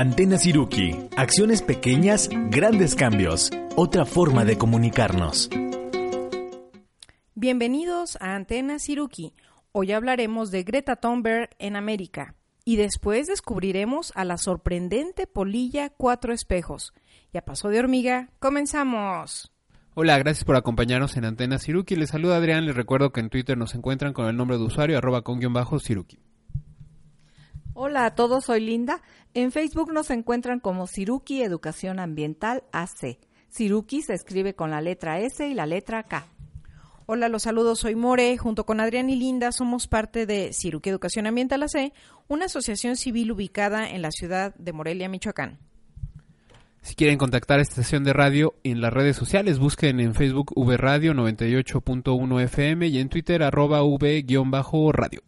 Antena Siruki. Acciones pequeñas, grandes cambios. Otra forma de comunicarnos. Bienvenidos a Antena Siruki. Hoy hablaremos de Greta Thunberg en América y después descubriremos a la sorprendente polilla Cuatro Espejos. Y a paso de hormiga, comenzamos. Hola, gracias por acompañarnos en Antena Siruki. Les saluda Adrián. Les recuerdo que en Twitter nos encuentran con el nombre de usuario arroba con guion bajo Siruki. Hola a todos, soy Linda. En Facebook nos encuentran como Siruki Educación Ambiental AC. Siruki se escribe con la letra S y la letra K. Hola, los saludos, soy More. Junto con Adrián y Linda somos parte de Siruki Educación Ambiental AC, una asociación civil ubicada en la ciudad de Morelia, Michoacán. Si quieren contactar a esta estación de radio en las redes sociales, busquen en Facebook V Radio 98.1 FM y en Twitter arroba V-radio.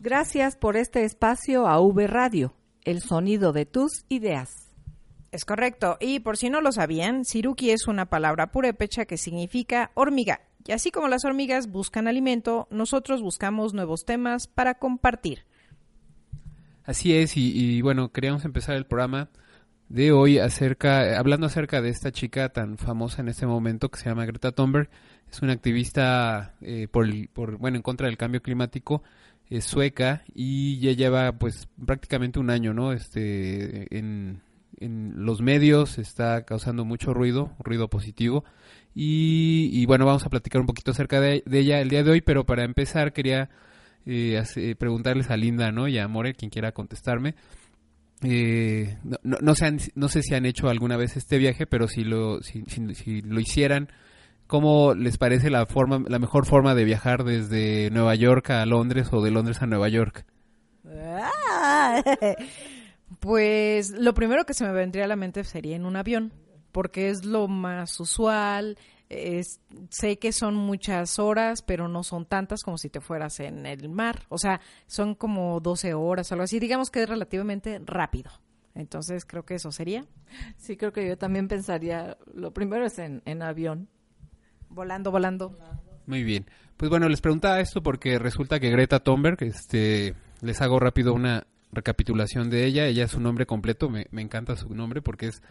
Gracias por este espacio a V Radio, el sonido de tus ideas. Es correcto, y por si no lo sabían, Siruki es una palabra purépecha que significa hormiga. Y así como las hormigas buscan alimento, nosotros buscamos nuevos temas para compartir. Así es, y, y bueno, queríamos empezar el programa de hoy acerca, hablando acerca de esta chica tan famosa en este momento que se llama Greta Thunberg. Es una activista eh, por, por, bueno, en contra del cambio climático es sueca y ya lleva pues prácticamente un año, ¿no? Este, en, en los medios está causando mucho ruido, ruido positivo. Y, y bueno, vamos a platicar un poquito acerca de, ella el día de hoy, pero para empezar quería eh, preguntarles a Linda, ¿no? Y a More, quien quiera contestarme. Eh, no, no, no, han, no, sé si han hecho alguna vez este viaje, pero si lo, si, si lo hicieran, ¿Cómo les parece la forma, la mejor forma de viajar desde Nueva York a Londres o de Londres a Nueva York? Pues lo primero que se me vendría a la mente sería en un avión, porque es lo más usual. Es, sé que son muchas horas, pero no son tantas como si te fueras en el mar. O sea, son como 12 horas, algo así. Digamos que es relativamente rápido. Entonces creo que eso sería. Sí, creo que yo también pensaría, lo primero es en, en avión. Volando, volando. Muy bien. Pues bueno, les preguntaba esto porque resulta que Greta Thunberg, este, les hago rápido una recapitulación de ella. Ella es su nombre completo, me, me encanta su nombre porque es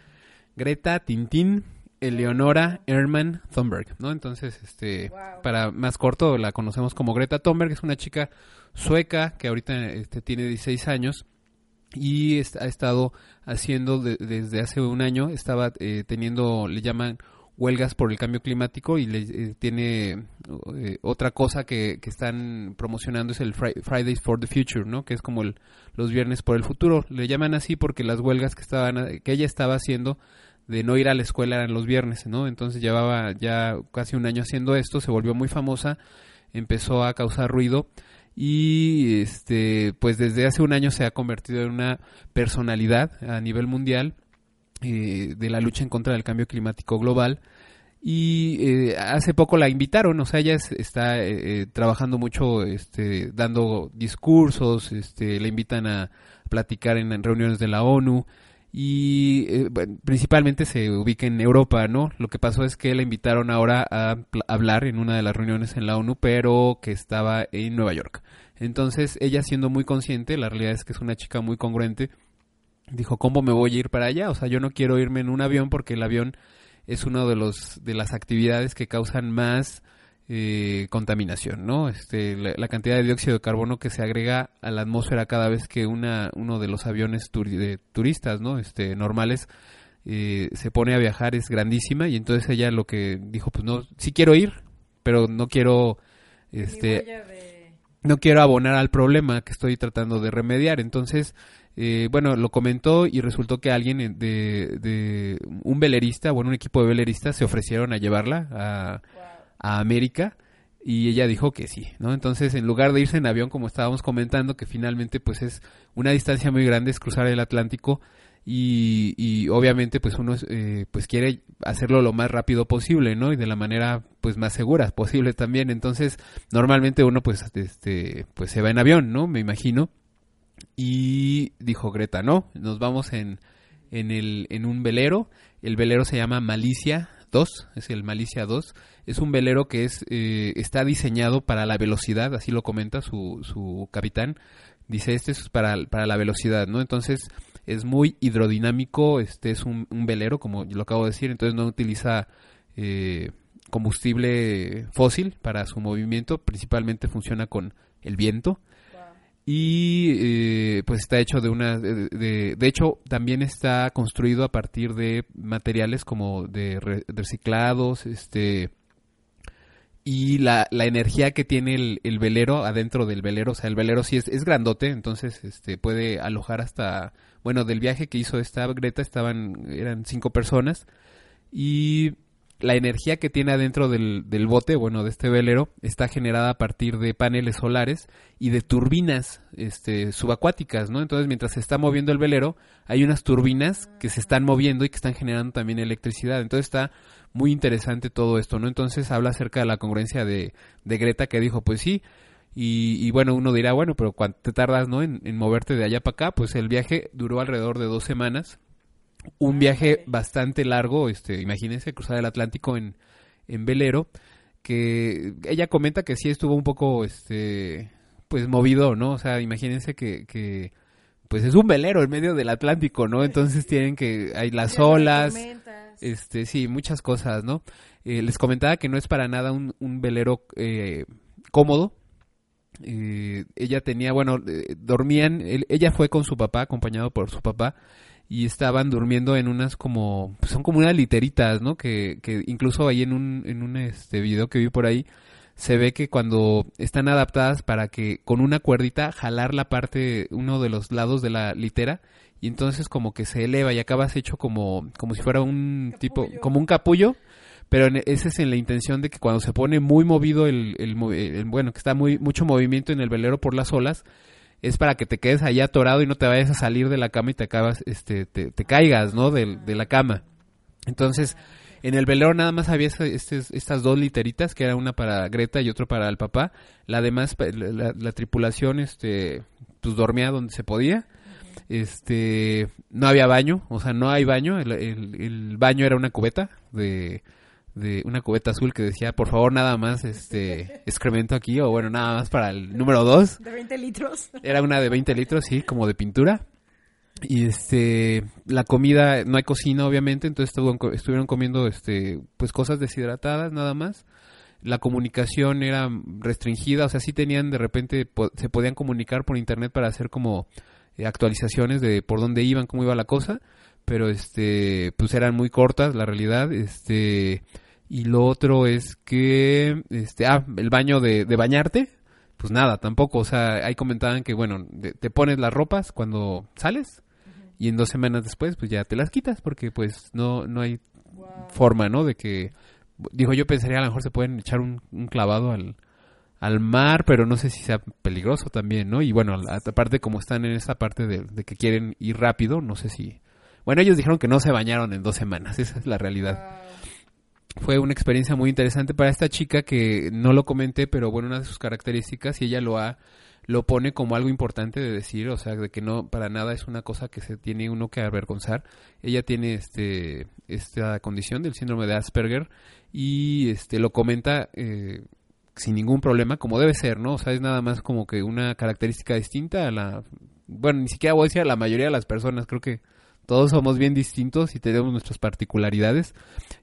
Greta Tintín Eleonora Herman Thunberg, ¿no? Entonces, este, wow. para más corto, la conocemos como Greta Thunberg, es una chica sueca que ahorita este, tiene 16 años y ha estado haciendo de, desde hace un año, estaba eh, teniendo, le llaman huelgas por el cambio climático y le, eh, tiene eh, otra cosa que, que, están promocionando es el Fridays for the Future, ¿no? Que es como el, los viernes por el futuro. Le llaman así porque las huelgas que estaban que ella estaba haciendo de no ir a la escuela eran los viernes, ¿no? Entonces llevaba ya casi un año haciendo esto, se volvió muy famosa, empezó a causar ruido y este pues desde hace un año se ha convertido en una personalidad a nivel mundial eh, de la lucha en contra del cambio climático global. Y eh, hace poco la invitaron, o sea, ella es, está eh, trabajando mucho, este, dando discursos, este, la invitan a platicar en, en reuniones de la ONU y eh, principalmente se ubica en Europa, ¿no? Lo que pasó es que la invitaron ahora a hablar en una de las reuniones en la ONU, pero que estaba en Nueva York. Entonces, ella siendo muy consciente, la realidad es que es una chica muy congruente, dijo, ¿cómo me voy a ir para allá? O sea, yo no quiero irme en un avión porque el avión es una de, los, de las actividades que causan más eh, contaminación, ¿no? Este, la, la, cantidad de dióxido de carbono que se agrega a la atmósfera cada vez que una, uno de los aviones turi de turistas, ¿no? Este, normales eh, se pone a viajar es grandísima y entonces ella lo que dijo, pues no, sí quiero ir, pero no quiero, este, no quiero abonar al problema que estoy tratando de remediar, entonces eh, bueno, lo comentó y resultó que alguien de, de, un velerista, bueno, un equipo de veleristas se ofrecieron a llevarla a, América y ella dijo que sí, ¿no? Entonces, en lugar de irse en avión, como estábamos comentando, que finalmente pues es una distancia muy grande, es cruzar el Atlántico y, y obviamente pues uno eh, pues quiere hacerlo lo más rápido posible, ¿no? Y de la manera pues más segura posible también. Entonces, normalmente uno pues este pues se va en avión, ¿no? Me imagino. Y dijo Greta, "No, nos vamos en en el en un velero. El velero se llama Malicia 2, es el Malicia 2. Es un velero que es eh, está diseñado para la velocidad, así lo comenta su, su capitán. Dice, este es para, para la velocidad, ¿no? Entonces, es muy hidrodinámico, este es un, un velero, como lo acabo de decir, entonces no utiliza eh, combustible fósil para su movimiento, principalmente funciona con el viento. Y eh, pues está hecho de una... De, de, hecho, también está construido a partir de materiales como de, re, de reciclados, este y la, la, energía que tiene el, el, velero adentro del velero, o sea, el velero sí es, es, grandote, entonces este puede alojar hasta, bueno, del viaje que hizo esta Greta estaban, eran cinco personas, y la energía que tiene adentro del, del bote, bueno, de este velero, está generada a partir de paneles solares y de turbinas este, subacuáticas, ¿no? Entonces, mientras se está moviendo el velero, hay unas turbinas que se están moviendo y que están generando también electricidad. Entonces está muy interesante todo esto, ¿no? Entonces habla acerca de la congruencia de, de Greta que dijo, pues sí, y, y, bueno, uno dirá, bueno, pero ¿cuánto te tardas, no? En, en moverte de allá para acá, pues el viaje duró alrededor de dos semanas, un viaje bastante largo, este, imagínense, cruzar el Atlántico en, en velero, que ella comenta que sí estuvo un poco, este, pues movido, ¿no? O sea, imagínense que, que pues es un velero en medio del Atlántico, ¿no? Entonces tienen que, hay las olas, este, sí, muchas cosas, ¿no? Eh, les comentaba que no es para nada un, un velero eh, cómodo. Eh, ella tenía, bueno, eh, dormían, él, ella fue con su papá, acompañado por su papá, y estaban durmiendo en unas como, pues son como unas literitas, ¿no? Que, que incluso ahí en un, en un este video que vi por ahí, se ve que cuando están adaptadas para que con una cuerdita jalar la parte, uno de los lados de la litera, y entonces como que se eleva y acabas hecho como, como si fuera un capullo. tipo, como un capullo, pero ese es en la intención de que cuando se pone muy movido el, el, el, bueno, que está muy, mucho movimiento en el velero por las olas, es para que te quedes allá atorado y no te vayas a salir de la cama y te acabas, este, te, caigas, ¿no? De, de, la cama. Entonces, en el velero nada más había este, estas dos literitas, que era una para Greta y otro para el papá. La demás, la, la tripulación, este, pues dormía donde se podía. Este, no había baño, o sea, no hay baño. El, el baño era una cubeta de, de una cubeta azul que decía, por favor, nada más este excremento aquí, o bueno, nada más para el número 2. De 20 litros. Era una de 20 litros, sí, como de pintura. Y este, la comida, no hay cocina obviamente, entonces estuvieron comiendo este, pues cosas deshidratadas nada más. La comunicación era restringida, o sea, sí tenían de repente, po se podían comunicar por internet para hacer como eh, actualizaciones de por dónde iban, cómo iba la cosa, pero este, pues eran muy cortas, la realidad, este, y lo otro es que, este, ah, el baño de, de bañarte, pues nada, tampoco. O sea, ahí comentaban que, bueno, de, te pones las ropas cuando sales uh -huh. y en dos semanas después, pues ya te las quitas porque, pues, no, no hay wow. forma, ¿no? De que, dijo, yo pensaría a lo mejor se pueden echar un, un clavado al, al mar, pero no sé si sea peligroso también, ¿no? Y bueno, aparte como están en esa parte de, de que quieren ir rápido, no sé si... Bueno, ellos dijeron que no se bañaron en dos semanas, esa es la realidad. Wow fue una experiencia muy interesante para esta chica que no lo comenté, pero bueno, una de sus características y ella lo ha lo pone como algo importante de decir, o sea, de que no para nada es una cosa que se tiene uno que avergonzar. Ella tiene este esta condición del síndrome de Asperger y este lo comenta eh, sin ningún problema, como debe ser, ¿no? O sea, es nada más como que una característica distinta a la bueno, ni siquiera voy a decir a la mayoría de las personas, creo que todos somos bien distintos y tenemos nuestras particularidades.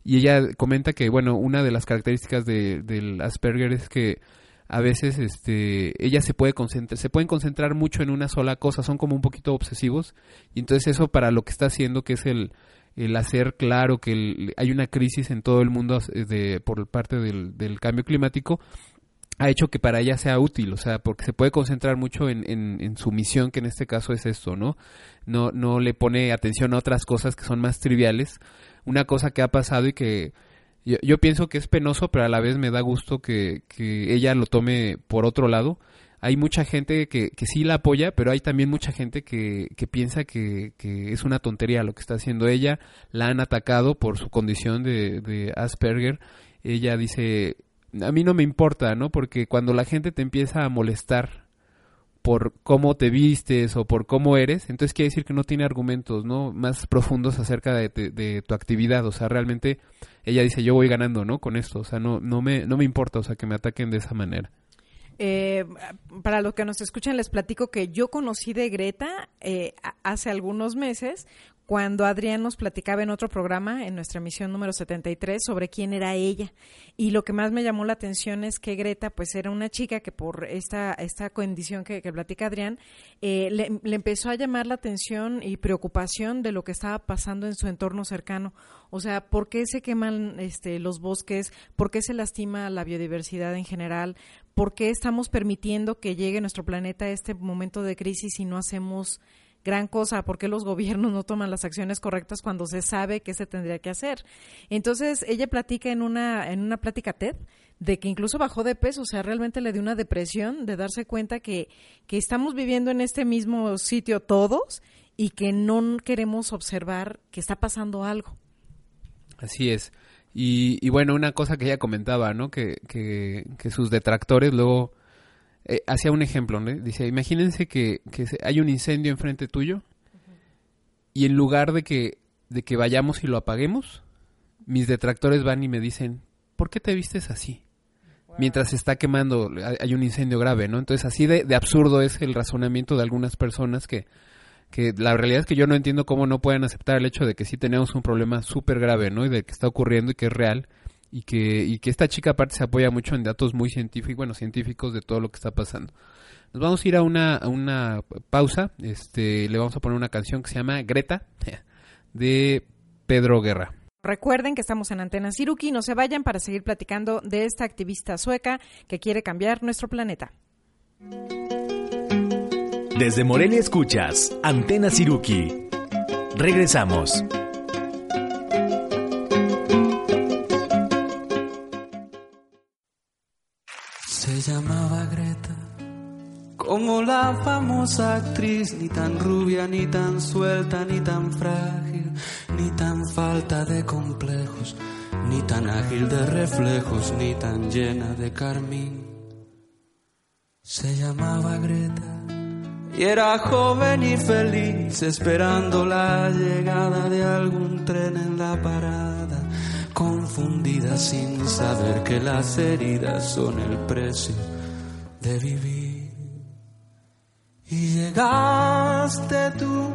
Y ella comenta que, bueno, una de las características de, del Asperger es que a veces este ella se puede concentrar se pueden concentrar mucho en una sola cosa son como un poquito obsesivos y entonces eso para lo que está haciendo que es el el hacer claro que hay una crisis en todo el mundo de, por parte del, del cambio climático ha hecho que para ella sea útil, o sea, porque se puede concentrar mucho en, en, su misión, que en este caso es esto, ¿no? ¿no? No le pone atención a otras cosas que son más triviales. Una cosa que ha pasado y que Yo, yo pienso que es penoso, pero a la vez me da gusto que, que ella lo tome por otro lado. Hay mucha gente que, que sí la apoya, pero hay también mucha gente que, que piensa que, que es una tontería lo que está haciendo ella. La han atacado por su condición de, de Asperger. Ella dice, a mí no me importa, ¿no? Porque cuando la gente te empieza a molestar por cómo te vistes o por cómo eres, entonces quiere decir que no tiene argumentos, ¿no? Más profundos acerca de, de- de tu actividad, o sea, realmente ella dice, yo voy ganando, ¿no? Con esto, o sea, no, no me, no me importa, o sea, que me ataquen de esa manera. Eh, para los que nos escuchan, les platico que yo conocí de Greta eh, hace algunos meses cuando Adrián nos platicaba en otro programa, en nuestra emisión número 73, sobre quién era ella. Y lo que más me llamó la atención es que Greta, pues era una chica que por esta, esta condición que, que platica Adrián, eh, le, empezó a llamar la atención y preocupación de lo que estaba pasando en su entorno cercano. O sea, ¿por qué se queman este, los bosques? ¿Por qué se lastima la biodiversidad en general? ¿Por qué estamos permitiendo que llegue nuestro planeta a este momento de crisis y no hacemos gran cosa? ¿Por qué los gobiernos no toman las acciones correctas cuando se sabe que se tendría que hacer? Entonces, ella platica en una, en una plática TED de que incluso bajó de peso, o sea, realmente le dio una depresión de darse cuenta que, que estamos viviendo en este mismo sitio todos y que no queremos observar que está pasando algo. Así es. Y, y bueno, una cosa que ella comentaba, ¿no? Que, que, que sus detractores luego eh, hacía un ejemplo, ¿no? Dice, imagínense que, que hay un incendio enfrente tuyo y en lugar de que, de que vayamos y lo apaguemos, mis detractores van y me dicen, ¿por qué te vistes así? Mientras se está quemando, hay- hay un incendio grave, ¿no? Entonces así de, de absurdo es el razonamiento de algunas personas que, que la realidad es que yo no entiendo cómo no pueden aceptar el hecho de que sí tenemos un problema súper grave, ¿no? Y de que está ocurriendo y que es real y que, y que esta chica aparte se apoya mucho en datos muy científicos, bueno, científicos de todo lo que está pasando. Nos vamos a ir a una, a una pausa, este, le vamos a poner una canción que se llama Greta, de Pedro Guerra. Recuerden que estamos en Antena Siruki, no se vayan para seguir platicando de esta activista sueca que quiere cambiar nuestro planeta. Desde Morelia escuchas Antena Siruki. Regresamos. Se llamaba Greta, como la famosa actriz, ni tan rubia, ni tan suelta, ni tan frágil, ni tan falta de complejos, ni tan ágil de reflejos, ni tan llena de carmín. Se llamaba Greta. Y era joven y feliz, esperando la llegada de algún tren en la parada, confundida sin saber que las heridas son el precio de vivir. Y llegaste tú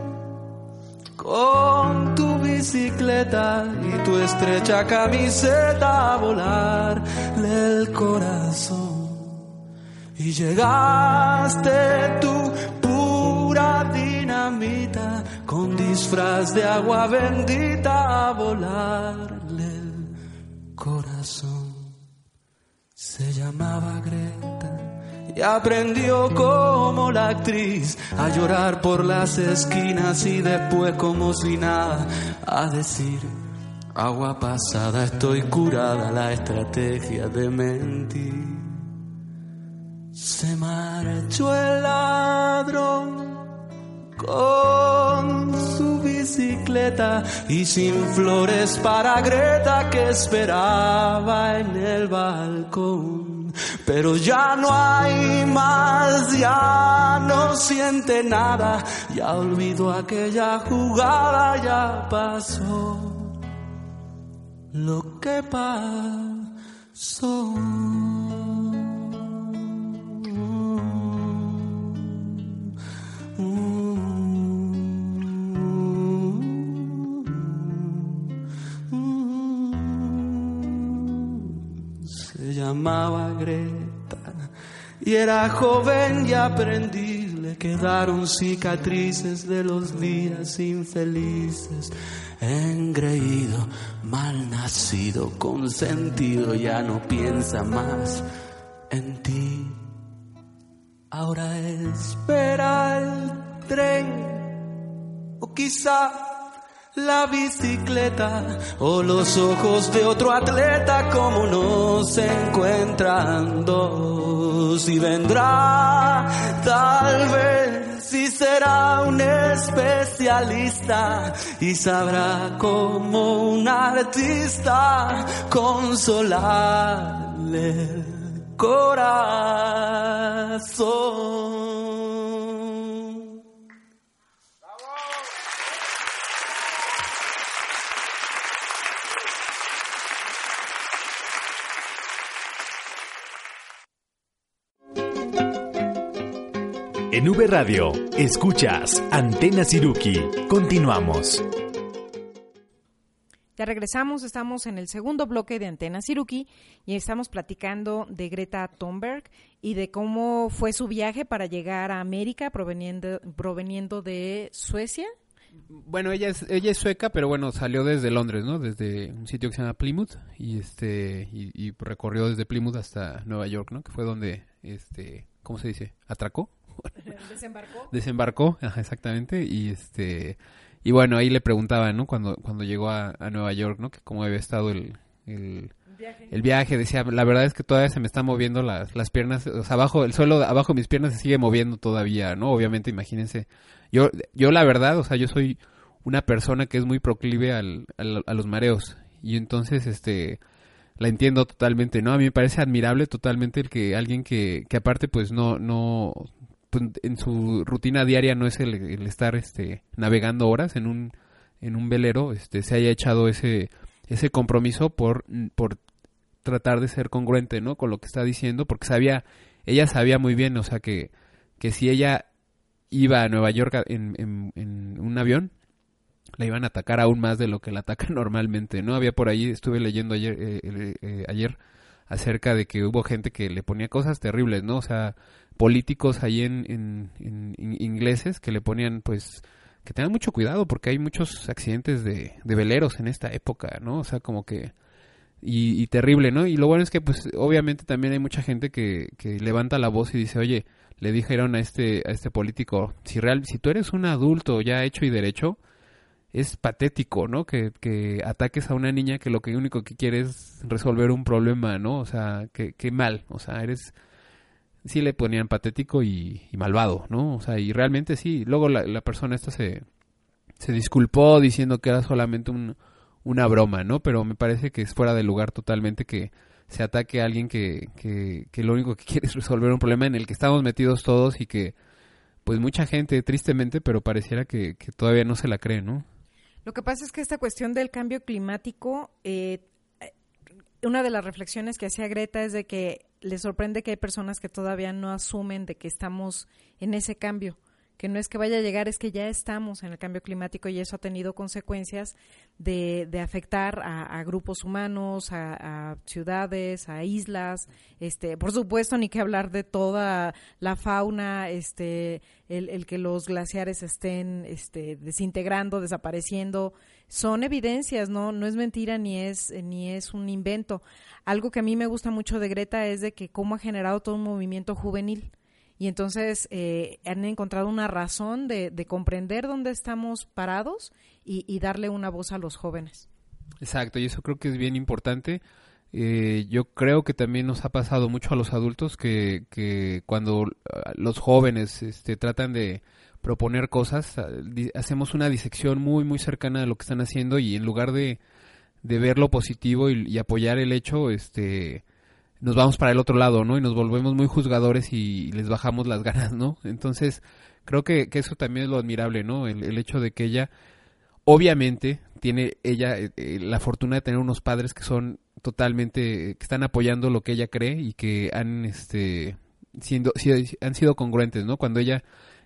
con tu bicicleta y tu estrecha camiseta a volarle el corazón. Y llegaste tú, pura dinamita, con disfraz de agua bendita a volarle el corazón. Se llamaba Greta y aprendió como la actriz a llorar por las esquinas y después como si nada a decir. Agua pasada, estoy curada, la estrategia de mentir. Se marchó el ladrón con y sin flores para Greta que esperaba en el balcón. Pero ya no hay más, ya no siente nada, ya olvidó aquella jugada, ya pasó lo que pasó. Llamaba Greta y era joven y aprendí. Le quedaron cicatrices de los días infelices. Engreído, mal nacido, consentido, ya no piensa más en ti. Ahora espera el tren, o quizá la bicicleta o los ojos de otro atleta como no se encuentran dos y vendrá tal vez si será un especialista y sabrá como un artista consolarle el corazón. En V Radio, escuchas Antena Siruki. Continuamos. Ya regresamos, estamos en el segundo bloque de Antena Siruki y estamos platicando de Greta Thunberg y de cómo fue su viaje para llegar a América proveniendo, proveniendo de Suecia. Bueno, ella es, ella es sueca, pero bueno, salió desde Londres, ¿no? Desde un sitio que se llama Plymouth y este y, y recorrió desde Plymouth hasta Nueva York, ¿no? Que fue donde, este, ¿cómo se dice? ¿Atracó? Desembarcó. Desembarcó, ajá, exactamente, y este y bueno, ahí le preguntaban, ¿no? Cuando cuando llegó a, a Nueva York, ¿no? Que cómo había estado el, el, el viaje, decía, la verdad es que todavía se me están moviendo las, las piernas, o sea, abajo, el suelo abajo de mis piernas se sigue moviendo todavía, ¿no? Obviamente, imagínense, yo, yo la verdad, o sea, yo soy una persona que es muy proclive al, al- a los mareos, y entonces, este, la entiendo totalmente, ¿no? A mí me parece admirable totalmente el que alguien que, que aparte, pues, no, no, en su rutina diaria no es el, estar, este, navegando horas en un, en un velero, este, se haya echado ese, ese compromiso por, por tratar de ser congruente, ¿no? Con lo que está diciendo, porque sabía, ella sabía muy bien, o sea, que, que si ella iba a Nueva York en, en un avión, la iban a atacar aún más de lo que la atacan normalmente, ¿no? Había por ahí, estuve leyendo ayer, eh, eh, eh, ayer acerca de que hubo gente que le ponía cosas terribles, ¿no? O sea, políticos ahí en, en, ingleses que le ponían, pues, que tengan mucho cuidado porque hay muchos accidentes de, veleros en esta época, ¿no? O sea, como que... Y, y terrible, ¿no? Y lo bueno es que, pues, obviamente también hay mucha gente que, que levanta la voz y dice, oye, le dijeron a este, a este político, si, real, si tú eres un adulto ya hecho y derecho, es patético, ¿no? Que, que ataques a una niña que lo que único que quiere es resolver un problema, ¿no? O sea, que, que mal, o sea, eres... Sí le ponían patético y, malvado, ¿no? O sea, y realmente sí. Luego la, la persona esta se, se disculpó diciendo que era solamente un, una broma, ¿no? Pero me parece que es fuera de lugar totalmente que se ataque a alguien que, que, que lo único que quiere es resolver un problema en el que estamos metidos todos y que, pues mucha gente, tristemente, pero pareciera que, que todavía no se la cree, ¿no? Lo que pasa es que esta cuestión del cambio climático, eh, una de las reflexiones que hacía Greta es de que le sorprende que hay personas que todavía no asumen de que estamos en ese cambio, que no es que vaya a llegar, es que ya estamos en el cambio climático y eso ha tenido consecuencias de, de afectar a, a grupos humanos, a, ciudades, a islas, este, por supuesto, ni que hablar de toda la fauna, este, el, que los glaciares estén este, desintegrando, desapareciendo, son evidencias, no, no es mentira ni es, ni es un invento. Algo que a mí me gusta mucho de Greta es de que cómo ha generado todo un movimiento juvenil. Y entonces eh, han encontrado una razón de, de comprender dónde estamos parados y, darle una voz a los jóvenes. Exacto, y eso creo que es bien importante. Eh, yo creo que también nos ha pasado mucho a los adultos que, que cuando ah, los jóvenes este, tratan de proponer cosas, hacemos una disección muy, muy cercana de lo que están haciendo y en lugar de, de ver lo positivo y apoyar el hecho, este nos vamos para el otro lado, ¿no? Y nos volvemos muy juzgadores y les bajamos las ganas, ¿no? Entonces, creo que, que eso también es lo admirable, ¿no? El, el hecho de que ella, obviamente, tiene ella eh, eh, la fortuna de tener unos padres que son totalmente, que están apoyando lo que ella cree y que han, este, siendo, si- han sido congruentes, ¿no? Cuando ella,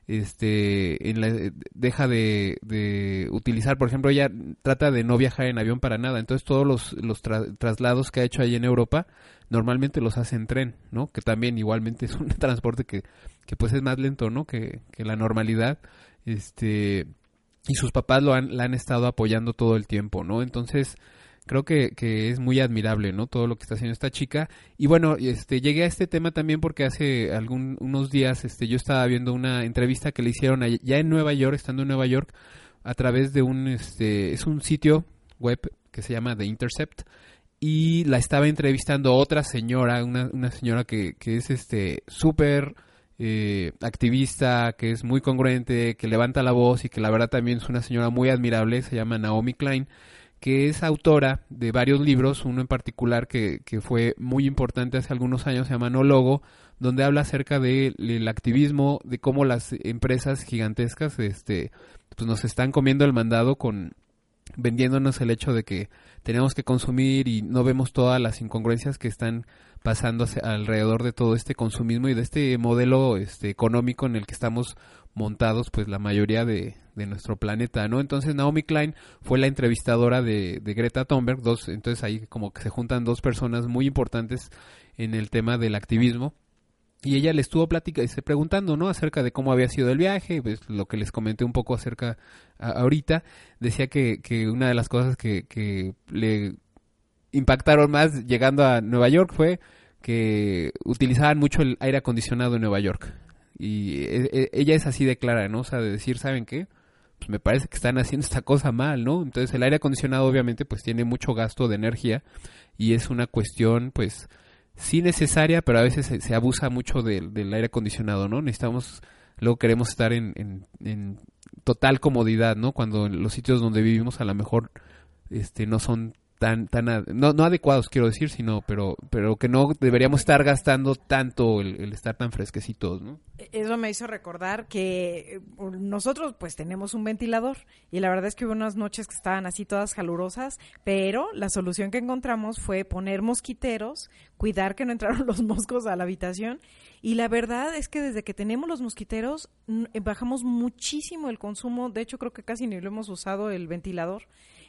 este, en la- deja de, utilizar, por ejemplo, ella trata de no viajar en avión para nada, entonces todos los, los tra- traslados que ha hecho ahí en Europa, normalmente los hace en tren, ¿no? Que también igualmente es un transporte que, que pues es más lento, ¿no? Que, que la normalidad, este, y sus papás lo han, la han estado apoyando todo el tiempo, ¿no? Entonces, creo que, que es muy admirable, ¿no? Todo lo que está haciendo esta chica. Y bueno, este, llegué a este tema también porque hace algún, unos días, este, yo estaba viendo una entrevista que le hicieron allá- ya en Nueva York, estando en Nueva York, a través de un, este, es un sitio web que se llama The Intercept y la estaba entrevistando otra señora, una, una señora que, que es este súper eh, activista, que es muy congruente, que levanta la voz y que la verdad también es una señora muy admirable, se llama Naomi Klein, que es autora de varios libros, uno en particular que, que fue muy importante hace algunos años, se llama No Logo, donde habla acerca del activismo, de cómo las empresas gigantescas este, pues nos están comiendo el mandado con vendiéndonos el hecho de que tenemos que consumir y no vemos todas las incongruencias que están pasando alrededor de todo este consumismo y de este modelo este, económico en el que estamos montados pues la mayoría de, de nuestro planeta, ¿no? Entonces Naomi Klein fue la entrevistadora de, de, Greta Thunberg, dos, entonces ahí como que se juntan dos personas muy importantes en el tema del activismo y ella le estuvo platicando, preguntando, ¿no? Acerca de cómo había sido el viaje, pues lo que les comenté un poco acerca ahorita. Decía que, que una de las cosas que, que le impactaron más llegando a Nueva York fue que utilizaban mucho el aire acondicionado en Nueva York. Y e, e, ella es así de clara, ¿no? O sea, de decir, ¿saben qué? Pues me parece que están haciendo esta cosa mal, ¿no? Entonces el aire acondicionado obviamente pues tiene mucho gasto de energía y es una cuestión pues sí necesaria, pero a veces se, abusa mucho del aire acondicionado, ¿no? Necesitamos, luego queremos estar en, en, total comodidad, ¿no? Cuando los sitios donde vivimos a lo mejor este, no son tan tan no, no adecuados quiero decir sino pero pero que no deberíamos estar gastando tanto el, estar tan fresquecitos no eso me hizo recordar que eh, nosotros pues tenemos un ventilador y la verdad es que hubo unas noches que estaban así todas calurosas pero la solución que encontramos fue poner mosquiteros cuidar que no entraron los moscos a la habitación y la verdad es que desde que tenemos los mosquiteros bajamos muchísimo el consumo de hecho creo que casi ni lo hemos usado el ventilador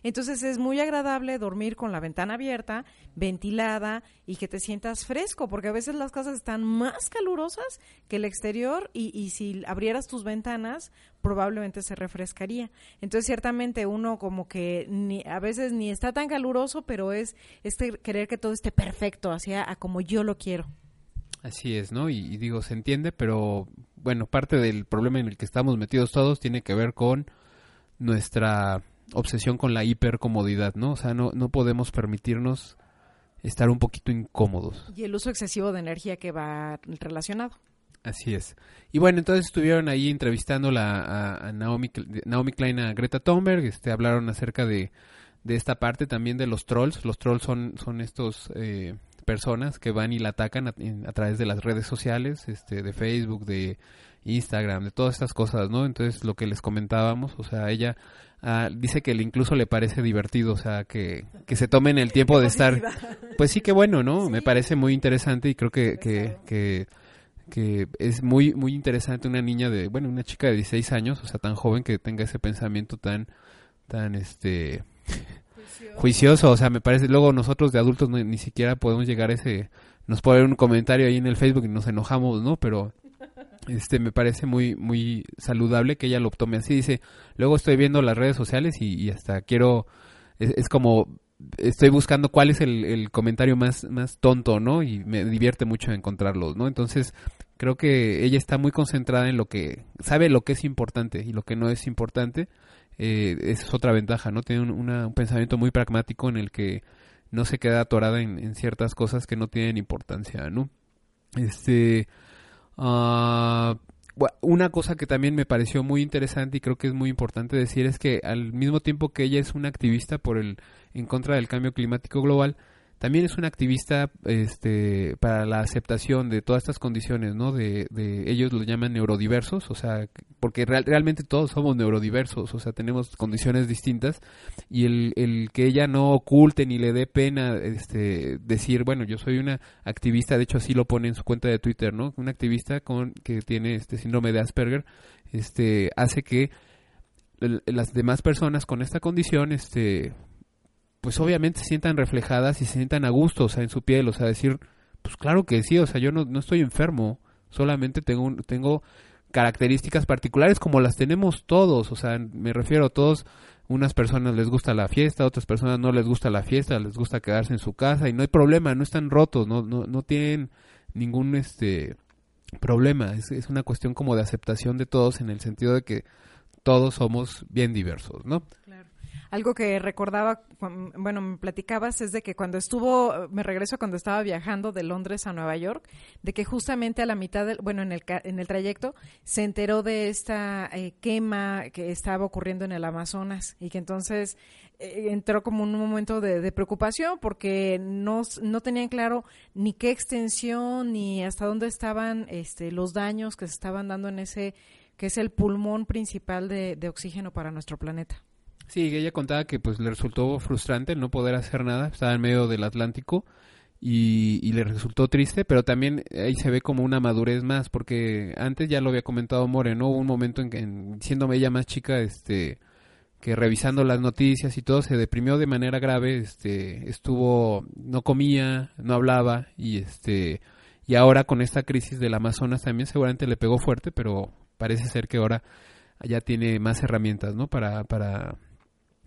entonces es muy agradable dormir con la ventana abierta, ventilada y que te sientas fresco, porque a veces las casas están más calurosas que el exterior y, si abrieras tus ventanas probablemente se refrescaría. Entonces ciertamente uno como que ni, a veces ni está tan caluroso, pero es este querer que todo esté perfecto, hacia a como yo lo quiero. Así es, ¿no? y, digo, se entiende, pero bueno, parte del problema en el que estamos metidos todos tiene que ver con nuestra obsesión con la hipercomodidad, ¿no? O sea, no, no podemos permitirnos estar un poquito incómodos. Y el uso excesivo de energía que va relacionado. Así es. Y bueno, entonces estuvieron ahí entrevistando a, Naomi, Naomi Klein, a Greta Thunberg, este, hablaron acerca de, de esta parte también de los trolls. Los trolls son, son estos eh, personas que van y la atacan a, a, través de las redes sociales, este, de Facebook, de Instagram, de todas estas cosas, ¿no? Entonces lo que les comentábamos, o sea, ella Ah, dice que incluso le parece divertido, o sea, que, que se tomen el tiempo de estar... Pues sí, que bueno, ¿no? Me parece muy interesante y creo que, que, que, que, es muy, muy interesante una niña de, bueno, una chica de 16 años, o sea, tan joven que tenga ese pensamiento tan, tan, este... Juicioso. o sea, me parece, luego nosotros de adultos ni siquiera podemos llegar a ese, nos puede un comentario ahí en el Facebook y nos enojamos, ¿no? Pero este me parece muy muy saludable que ella lo tome así. Dice luego estoy viendo las redes sociales y, hasta quiero es, como estoy buscando cuál es el, comentario más más tonto no y me divierte mucho encontrarlos no entonces creo que ella está muy concentrada en lo que sabe lo que es importante y lo que no es importante eh, es otra ventaja no tiene un, un, pensamiento muy pragmático en el que no se queda atorada en, en ciertas cosas que no tienen importancia no este Uh, una cosa que también me pareció muy interesante y creo que es muy importante decir es que al mismo tiempo que ella es una activista por el en contra del cambio climático global, también es un activista este, para la aceptación de todas estas condiciones, ¿no? De, ellos lo llaman neurodiversos, o sea, porque realmente todos somos neurodiversos, o sea, tenemos condiciones distintas y el, el que ella no oculte ni le dé pena este, decir, bueno, yo soy una activista, de hecho así lo pone en su cuenta de Twitter, ¿no? Una activista con que tiene este síndrome de Asperger, este, hace que las demás personas con esta condición, este, pues obviamente se sientan reflejadas y se sientan a gusto, o sea, en su piel, o sea, decir, pues claro que sí, o sea, yo no, no estoy enfermo, solamente tengo, tengo características particulares como las tenemos todos, o sea, me refiero a todos, unas personas les gusta la fiesta, otras personas no les gusta la fiesta, les gusta quedarse en su casa y no hay problema, no están rotos, no, no, no tienen ningún este problema, es, es una cuestión como de aceptación de todos en el sentido de que todos somos bien diversos, ¿no? Algo que recordaba, bueno, me platicabas, es de que cuando estuvo, me regreso cuando estaba viajando de Londres a Nueva York, de que justamente a la mitad, del, bueno, en el, en el trayecto, se enteró de esta eh, quema que estaba ocurriendo en el Amazonas y que entonces eh, entró como un momento de, preocupación porque no, no tenían claro ni qué extensión ni hasta dónde estaban este, los daños que se estaban dando en ese que es el pulmón principal de oxígeno para nuestro planeta. Sí, ella contaba que pues le resultó frustrante no poder hacer nada, estaba en medio del Atlántico y, le resultó triste, pero también ahí se ve como una madurez más, porque antes ya lo había comentado Moreno, hubo un momento en que, siéndome ella más chica, este que revisando las noticias y todo se deprimió de manera grave, este estuvo no comía, no hablaba y este y ahora con esta crisis del Amazonas también seguramente le pegó fuerte, pero parece ser que ahora ya tiene más herramientas, ¿no? Para para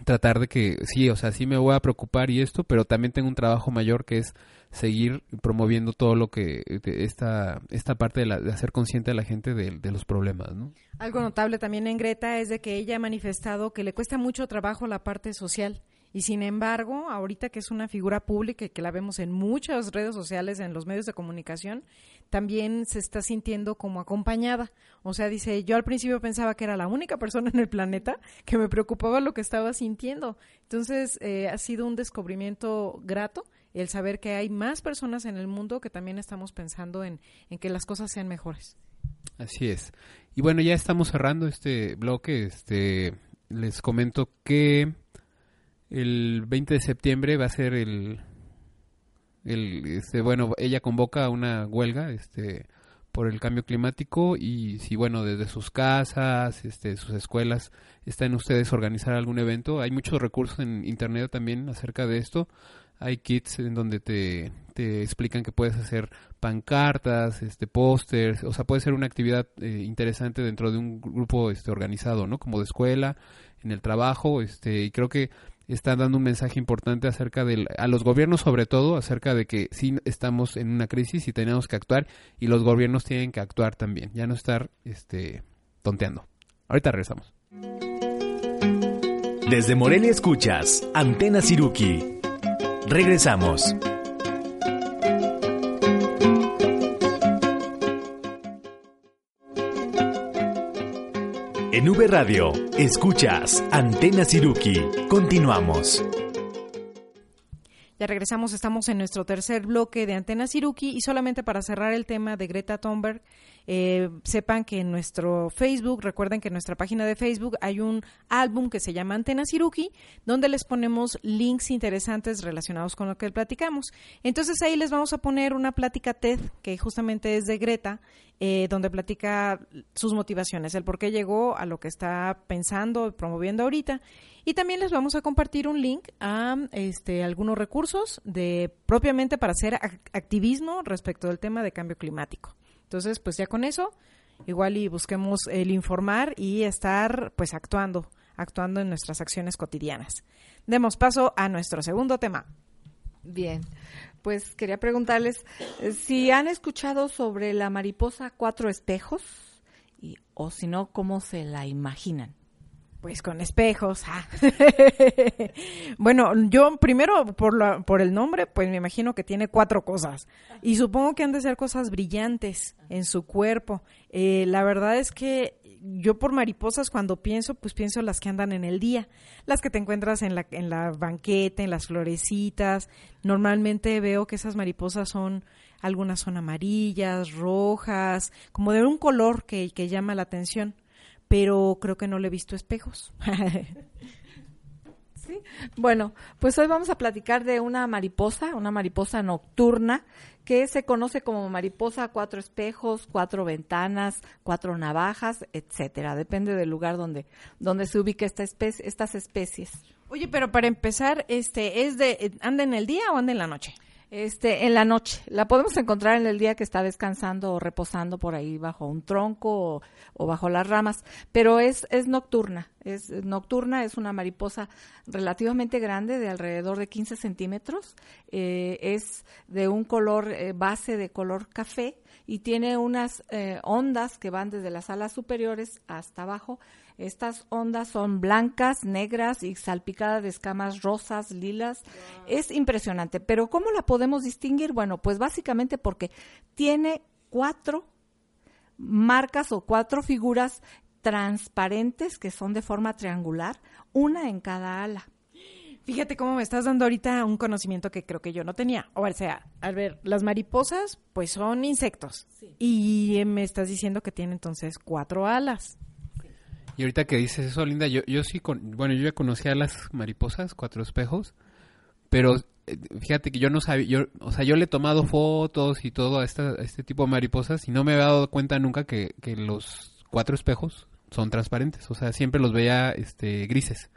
tratar de que sí, o sea, sí me voy a preocupar y esto, pero también tengo un trabajo mayor que es seguir promoviendo todo lo que esta esta parte de, la, de hacer consciente a la gente de, de, los problemas, ¿no? Algo notable también en Greta es de que ella ha manifestado que le cuesta mucho trabajo la parte social y sin embargo, ahorita que es una figura pública y que la vemos en muchas redes sociales, en los medios de comunicación, también se está sintiendo como acompañada. O sea, dice, yo al principio pensaba que era la única persona en el planeta que me preocupaba lo que estaba sintiendo. Entonces, eh, ha sido un descubrimiento grato el saber que hay más personas en el mundo que también estamos pensando en, en que las cosas sean mejores. Así es. Y bueno, ya estamos cerrando este bloque. Este, les comento que el 20 de septiembre va a ser el, el este, bueno, ella convoca una huelga, este, por el cambio climático y si bueno desde sus casas, este, sus escuelas están ustedes organizar algún evento, hay muchos recursos en internet también acerca de esto. Hay kits en donde te, te explican que puedes hacer pancartas, este pósters, o sea, puede ser una actividad eh, interesante dentro de un grupo este organizado, ¿no? Como de escuela, en el trabajo, este y creo que está dando un mensaje importante acerca de, a los gobiernos sobre todo, acerca de que sí estamos en una crisis y tenemos que actuar y los gobiernos tienen que actuar también, ya no estar este, tonteando. Ahorita regresamos. Desde Morelia escuchas Antena Siruki. Regresamos. En V Radio, escuchas Antena Siruki. Continuamos. Ya regresamos, estamos en nuestro tercer bloque de Antena Siruki y solamente para cerrar el tema de Greta Thunberg, eh, sepan que en nuestro Facebook, recuerden que en nuestra página de Facebook hay un álbum que se llama Antena Siruki, donde les ponemos links interesantes relacionados con lo que platicamos. Entonces ahí les vamos a poner una plática TED, que justamente es de Greta, eh, donde platica sus motivaciones, el por qué llegó a lo que está pensando promoviendo ahorita. Y también les vamos a compartir un link a este, algunos recursos de propiamente para hacer activismo respecto del tema de cambio climático. Entonces, pues ya con eso, igual y busquemos el informar y estar pues actuando, actuando en nuestras acciones cotidianas. Demos paso a nuestro segundo tema. Bien, pues quería preguntarles eh, si han escuchado sobre la mariposa cuatro espejos y, o si no, cómo se la imaginan. Pues con espejos. Ah. bueno, yo primero por, la, por el nombre, pues me imagino que tiene cuatro cosas. Y supongo que han de ser cosas brillantes en su cuerpo. Eh, la verdad es que yo por mariposas cuando pienso, pues pienso las que andan en el día. Las que te encuentras en la, en la banqueta, en las florecitas. Normalmente veo que esas mariposas son, algunas son amarillas, rojas, como de un color que, que llama la atención pero creo que no le he visto espejos. sí. Bueno, pues hoy vamos a platicar de una mariposa, una mariposa nocturna que se conoce como mariposa cuatro espejos, cuatro ventanas, cuatro navajas, etcétera. Depende del lugar donde donde se ubique esta estas especies. Oye, pero para empezar, este es de anda en el día o anda en la noche? Este, en la noche. La podemos encontrar en el día que está descansando o reposando por ahí bajo un tronco o, bajo las ramas, pero es, es nocturna. Es nocturna, es una mariposa relativamente grande, de alrededor de 15 centímetros. Eh, es de un color eh, base de color café y tiene unas eh, ondas que van desde las alas superiores hasta abajo Estas ondas son blancas, negras y salpicadas de escamas rosas, lilas. Es impresionante. Pero ¿cómo la podemos distinguir? Bueno, pues básicamente porque tiene cuatro marcas o cuatro figuras transparentes que son de forma triangular, una en cada ala. Fíjate cómo me estás dando ahorita un conocimiento que creo que yo no tenía. O sea, a ver, las mariposas pues son insectos. Y me estás diciendo que tiene entonces cuatro alas. Y ahorita que dices eso, Linda, yo, yo sí, con, bueno, yo ya conocía las mariposas, cuatro espejos, pero eh, fíjate que yo no sabía, yo, o sea, yo le he tomado fotos y todo a, esta, este tipo de mariposas y no me había dado cuenta nunca que, que los cuatro espejos son transparentes, o sea, siempre los veía este, grises.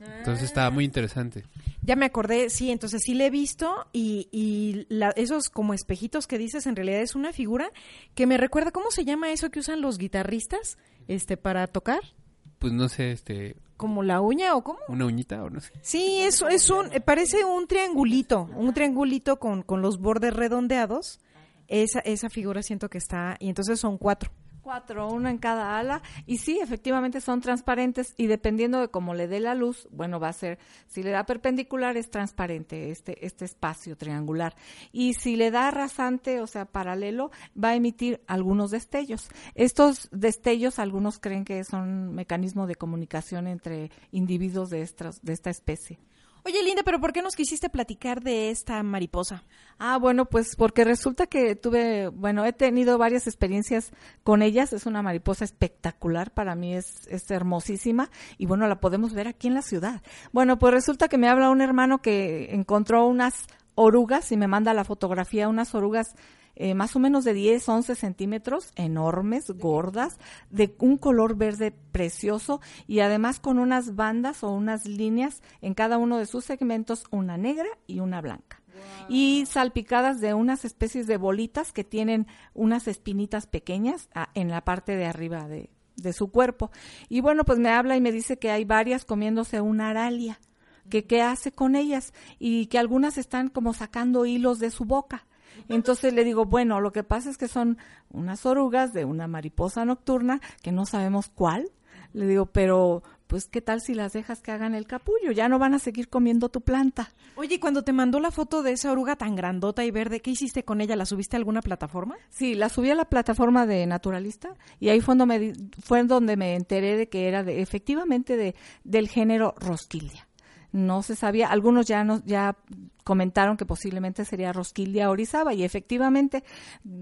Entonces estaba muy interesante. Ya me acordé, sí, entonces sí le he visto y, y la- esos como espejitos que dices en realidad es una figura que me recuerda, ¿cómo se llama eso que usan los guitarristas este para tocar? Pues no sé, este, ¿Como la uña o cómo? una uñita o no sé. Sí, eso es un, parece un triangulito, un triangulito con, con los bordes redondeados. Esa, esa figura siento que está, y entonces son cuatro. Cuatro, una en cada ala. Y sí, efectivamente son transparentes y dependiendo de cómo le dé la luz, bueno, va a ser, si le da perpendicular es transparente este, este espacio triangular. Y si le da rasante, o sea, paralelo, va a emitir algunos destellos. Estos destellos, algunos creen que son mecanismo de comunicación entre individuos de, estas, de esta especie. Oye, Linda, pero ¿por qué nos quisiste platicar de esta mariposa? Ah, bueno, pues porque resulta que tuve, bueno, he tenido varias experiencias con ellas. Es una mariposa espectacular, para mí es, es hermosísima y bueno, la podemos ver aquí en la ciudad. Bueno, pues resulta que me habla un hermano que encontró unas orugas y me manda la fotografía, unas orugas eh, más o menos de 10, 11 centímetros, enormes, gordas, de un color verde precioso y además con unas bandas o unas líneas en cada uno de sus segmentos, una negra y una blanca. Y salpicadas de unas especies de bolitas que tienen unas espinitas pequeñas ah, en la parte de arriba de, de su cuerpo. Y bueno, pues me habla y me dice que hay varias comiéndose una aralia, que qué hace con ellas y que algunas están como sacando hilos de su boca. Entonces le digo, bueno, lo que pasa es que son unas orugas de una mariposa nocturna que no sabemos cuál. Le digo, pero pues qué tal si las dejas que hagan el capullo, ya no van a seguir comiendo tu planta. Oye, ¿y cuando te mandó la foto de esa oruga tan grandota y verde, ¿qué hiciste con ella? ¿La subiste a alguna plataforma? Sí, la subí a la plataforma de Naturalista y ahí fue donde me, fue donde me enteré de que era de, efectivamente de, del género Rosquildia. No se sabía, algunos ya nos, ya comentaron que posiblemente sería Rosquildia orizaba y efectivamente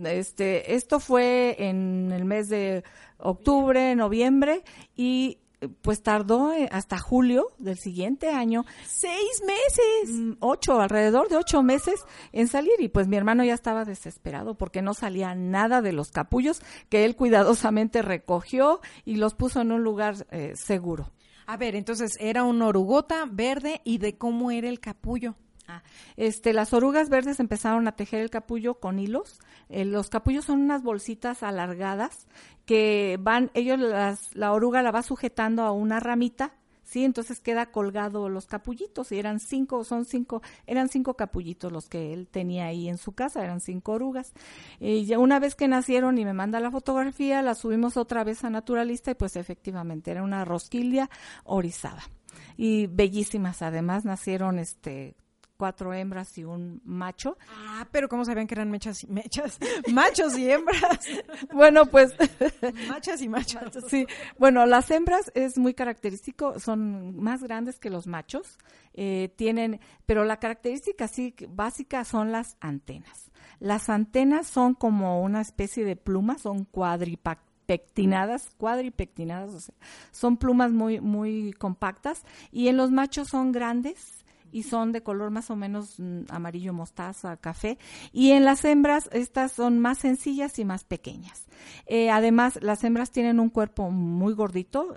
este esto fue en el mes de octubre, noviembre y pues tardó eh, hasta julio del siguiente año ¡Seis meses! mm, ocho, alrededor de ocho meses en salir y pues mi hermano ya estaba desesperado porque no salía nada de los capullos que él cuidadosamente recogió y los puso en un lugar eh, seguro. A ver, entonces era una orugota verde y de cómo era el capullo. Ah, Este, las orugas verdes empezaron a tejer el capullo con hilos. Eh, los capullos son unas bolsitas alargadas que van, ellos las, la oruga la va sujetando a una ramita, sí, entonces queda colgado los capullitos y eran cinco, son cinco, eran cinco capullitos los que él tenía ahí en su casa, eran cinco orugas. Y ya una vez que nacieron y me manda la fotografía, la subimos otra vez a Naturalista y pues efectivamente era una rosquilla orizada. Y bellísimas, además nacieron este cuatro hembras y un macho. Ah, pero ¿cómo sabían que eran mechas y mechas? Machos y hembras. Bueno, pues Machas y machos. sí. Bueno, las hembras es muy característico, son más grandes que los machos, eh, tienen, pero la característica sí básica son las antenas. Las antenas son como una especie de plumas, son cuadripectinadas, cuadripectinadas, o sea, son plumas muy muy compactas y en los machos son grandes y son de color más o menos mm, amarillo mostaza, café. Y en las hembras, estas son más sencillas y más pequeñas. Eh, además, las hembras tienen un cuerpo muy gordito,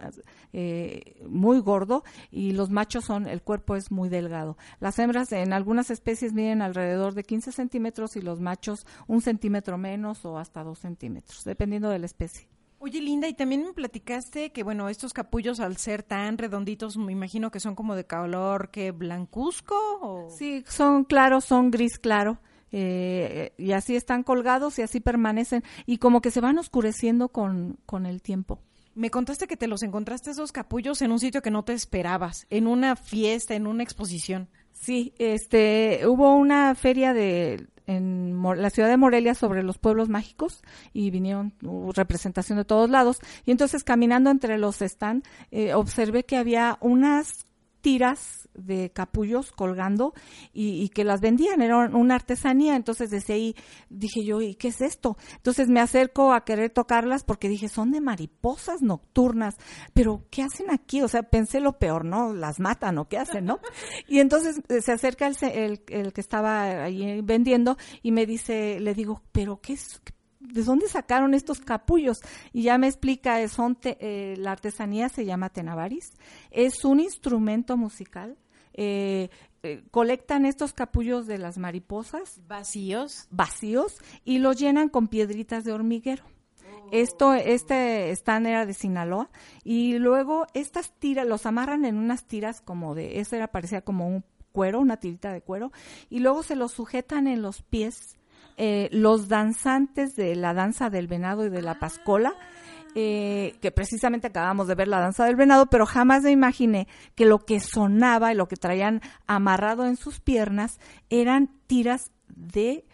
eh, muy gordo, y los machos son, el cuerpo es muy delgado. Las hembras en algunas especies miden alrededor de 15 centímetros y los machos un centímetro menos o hasta dos centímetros, dependiendo de la especie. Oye, Linda, y también me platicaste que, bueno, estos capullos al ser tan redonditos, me imagino que son como de color que blancuzco o... Sí, son claros, son gris claro. eh, y así están colgados y así permanecen y como que se van oscureciendo con, con el tiempo. Me contaste que te los encontraste esos capullos en un sitio que no te esperabas, en una fiesta, en una exposición. Sí, este, hubo una feria de en la ciudad de Morelia sobre los pueblos mágicos y vinieron representación de todos lados. Y entonces caminando entre los stands eh, observé que había unas tiras de capullos colgando y, que las vendían, era una artesanía, entonces desde ahí dije yo, ¿y qué es esto? Entonces me acerco a querer tocarlas porque dije, son de mariposas nocturnas, pero ¿qué hacen aquí? O sea, pensé lo peor, ¿no? Las matan o qué hacen, ¿no? Y entonces eh, se acerca el, el, el que estaba ahí vendiendo y me dice, le digo, ¿pero qué es? ¿de dónde sacaron estos capullos? Y ya me explica, son eh, la artesanía se llama tenavaris, es un instrumento musical. Eh, eh, colectan estos capullos de las mariposas. Vacíos. Vacíos y los llenan con piedritas de hormiguero. Esto este stand era de Sinaloa y luego estas tiras los amarran en unas tiras como de eso era parecía como un cuero una tirita de cuero y luego se los sujetan en los pies eh, los danzantes de la danza del venado y de la pascola, eh, que precisamente acabamos de ver la danza del venado, pero jamás me imaginé que lo que sonaba y lo que traían amarrado en sus piernas eran tiras de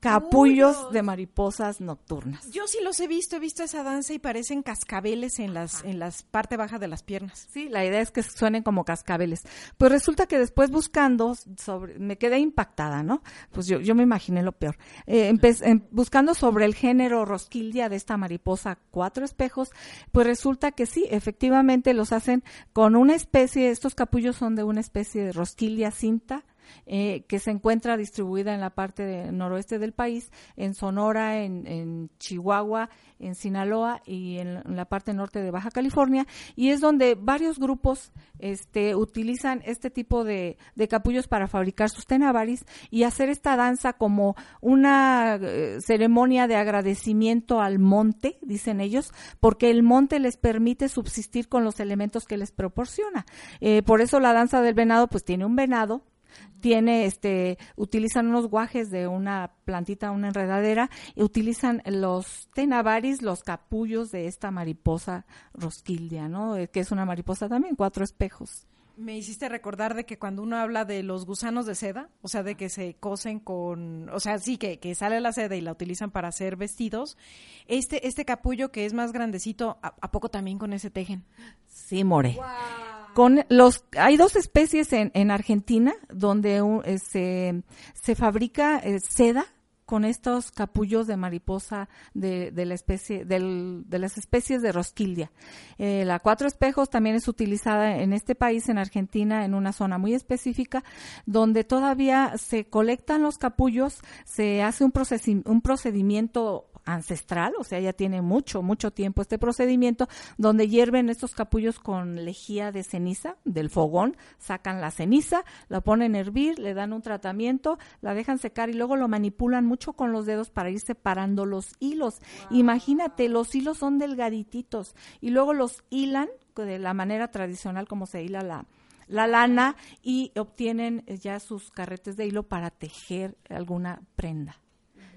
capullos de mariposas nocturnas. Yo sí los he visto, he visto esa danza y parecen cascabeles en las en las parte baja de las piernas. Sí, la idea es que suenen como cascabeles. Pues resulta que después buscando sobre me quedé impactada, ¿no? Pues yo yo me imaginé lo peor. Eh, em, buscando sobre el género rosquildia de esta mariposa cuatro espejos, pues resulta que sí, efectivamente los hacen con una especie, estos capullos son de una especie de rosquildia cinta eh, que se encuentra distribuida en la parte noroeste del país, en Sonora, en, Chihuahua, en Sinaloa y en, la parte norte de Baja California, y es donde varios grupos este, utilizan este tipo de, capullos para fabricar sus tenavaris y hacer esta danza como una eh, ceremonia de agradecimiento al monte, dicen ellos, porque el monte les permite subsistir con los elementos que les proporciona. Eh, por eso la danza del venado pues tiene un venado tiene este utilizan unos guajes de una plantita una enredadera y utilizan los tenavaris los capullos de esta mariposa rosquildia no eh, que es una mariposa también cuatro espejos me hiciste recordar de que cuando uno habla de los gusanos de seda, o sea, de que se cosen con, o sea, sí, que, que sale la seda y la utilizan para hacer vestidos, este, este capullo que es más grandecito, ¿a, poco también con ese tejen? Sí, more. Hay dos especies en, en Argentina donde eh, se, se fabrica eh, seda con estos capullos de mariposa de, de la especie, del, de las especies de rosquildia. Eh, la cuatro espejos también es utilizada en este país, en Argentina, en una zona muy específica, donde todavía se colectan los capullos, se hace un, un procedimiento ancestral, o sea, ya tiene mucho, mucho tiempo este procedimiento, donde hierven estos capullos con lejía de ceniza del fogón, sacan la ceniza, la ponen a hervir, le dan un tratamiento, la dejan secar y luego lo manipulan mucho con los dedos para ir separando los hilos. Imagínate, los hilos son delgadititos y luego los hilan de la manera tradicional como se hila la, la lana y obtienen ya sus carretes de hilo para tejer alguna prenda.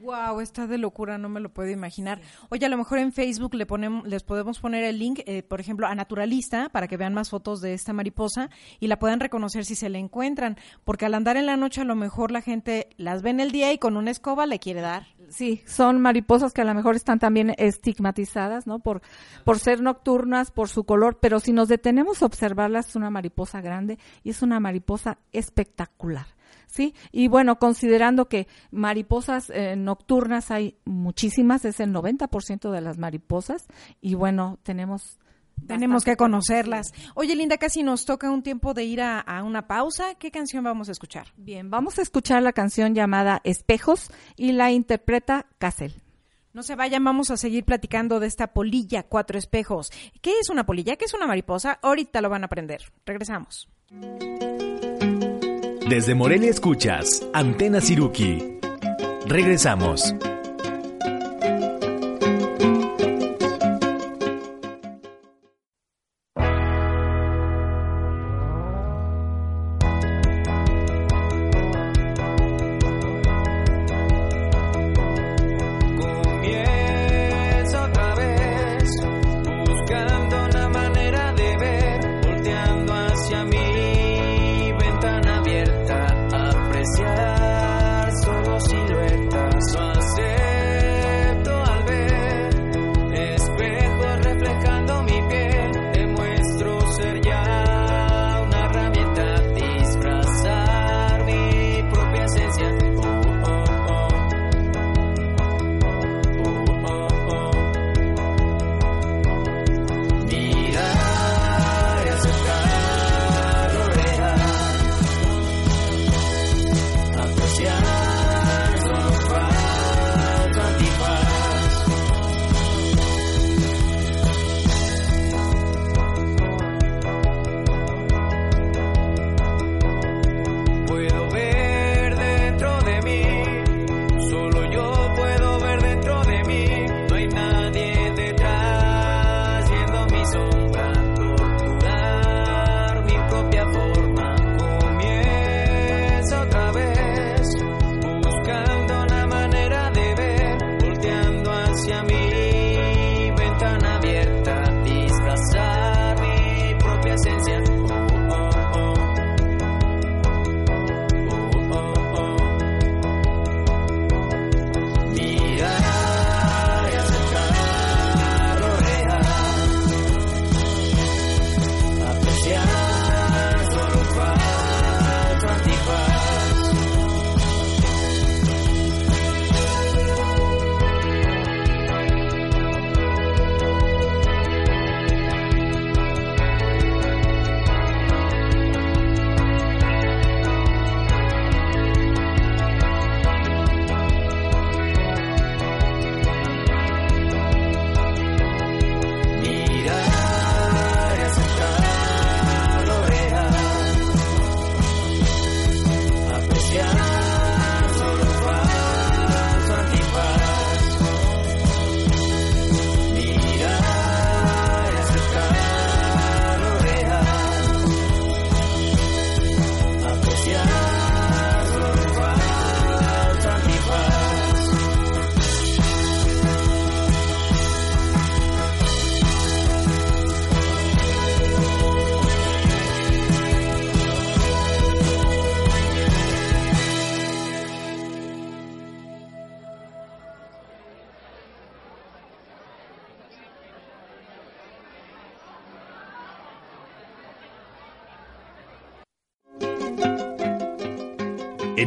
Wow, está de locura, no me lo puedo imaginar. Oye, a lo mejor en Facebook le ponemos, les podemos poner el link, eh, por ejemplo, a Naturalista, para que vean más fotos de esta mariposa y la puedan reconocer si se la encuentran, porque al andar en la noche a lo mejor la gente las ve en el día y con una escoba le quiere dar. Sí, son mariposas que a lo mejor están también estigmatizadas, ¿no? Por, por ser nocturnas, por su color, pero si nos detenemos a observarlas, es una mariposa grande y es una mariposa espectacular. ¿Sí? Y bueno, considerando que mariposas eh, nocturnas hay muchísimas, es el 90% de las mariposas, y bueno, tenemos... Tenemos que conocerlas. Oye, Linda, casi nos toca un tiempo de ir a, una pausa. ¿Qué canción vamos a escuchar? Bien, vamos a escuchar la canción llamada Espejos y la interpreta Cassel. No se vayan, vamos a seguir platicando de esta polilla cuatro espejos. ¿Qué es una polilla? ¿Qué es una mariposa? Ahorita lo van a aprender. Regresamos. Desde Morelia escuchas Antena Siruki. Regresamos.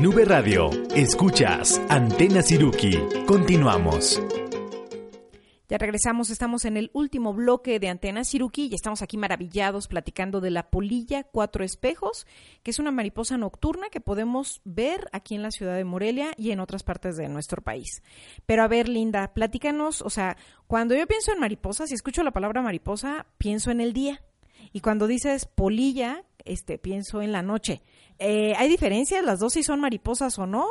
V Radio, escuchas Antena Siruki. Continuamos. Ya regresamos, estamos en el último bloque de Antena Siruki y estamos aquí maravillados platicando de la polilla cuatro espejos, que es una mariposa nocturna que podemos ver aquí en la ciudad de Morelia y en otras partes de nuestro país. Pero a ver, Linda, platícanos, o sea, cuando yo pienso en mariposas y escucho la palabra mariposa, pienso en el día. Y cuando dices polilla, este, pienso en la noche. Eh, ¿Hay diferencias? ¿Las dos si son mariposas o no?